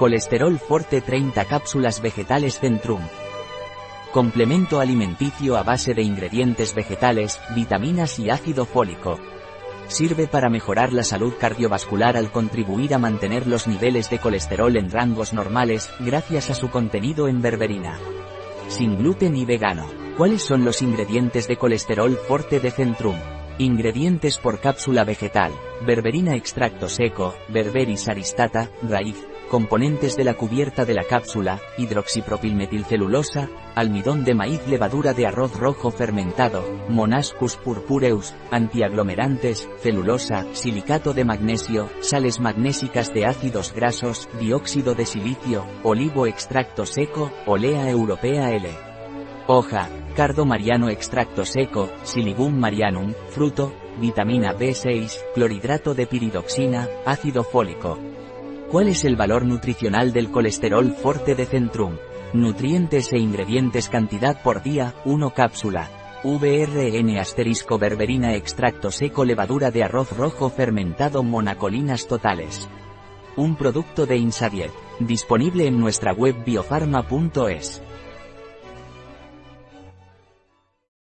Colesterol Forte 30 cápsulas vegetales Centrum. Complemento alimenticio a base de ingredientes vegetales, vitaminas y ácido fólico. Sirve para mejorar la salud cardiovascular al contribuir a mantener los niveles de colesterol en rangos normales, gracias a su contenido en berberina. Sin gluten y vegano. ¿Cuáles son los ingredientes de colesterol forte de Centrum? Ingredientes por cápsula vegetal. Berberina extracto seco, berberis aristata, raíz, componentes de la cubierta de la cápsula, hidroxipropilmetilcelulosa, almidón de maíz levadura de arroz rojo fermentado, Monascus purpureus, antiaglomerantes, celulosa, silicato de magnesio, sales magnésicas de ácidos grasos, dióxido de silicio, olivo extracto seco, olea europea L. Hoja, cardo mariano extracto seco, silibum marianum, fruto, vitamina B6, clorhidrato de piridoxina, ácido fólico. ¿Cuál es el valor nutricional del colesterol forte de Centrum? Nutrientes e ingredientes cantidad por día, 1 cápsula. VRN asterisco berberina extracto seco levadura de arroz rojo fermentado monacolinas totales. Un producto de Insadiet, disponible en nuestra web biofarma.es.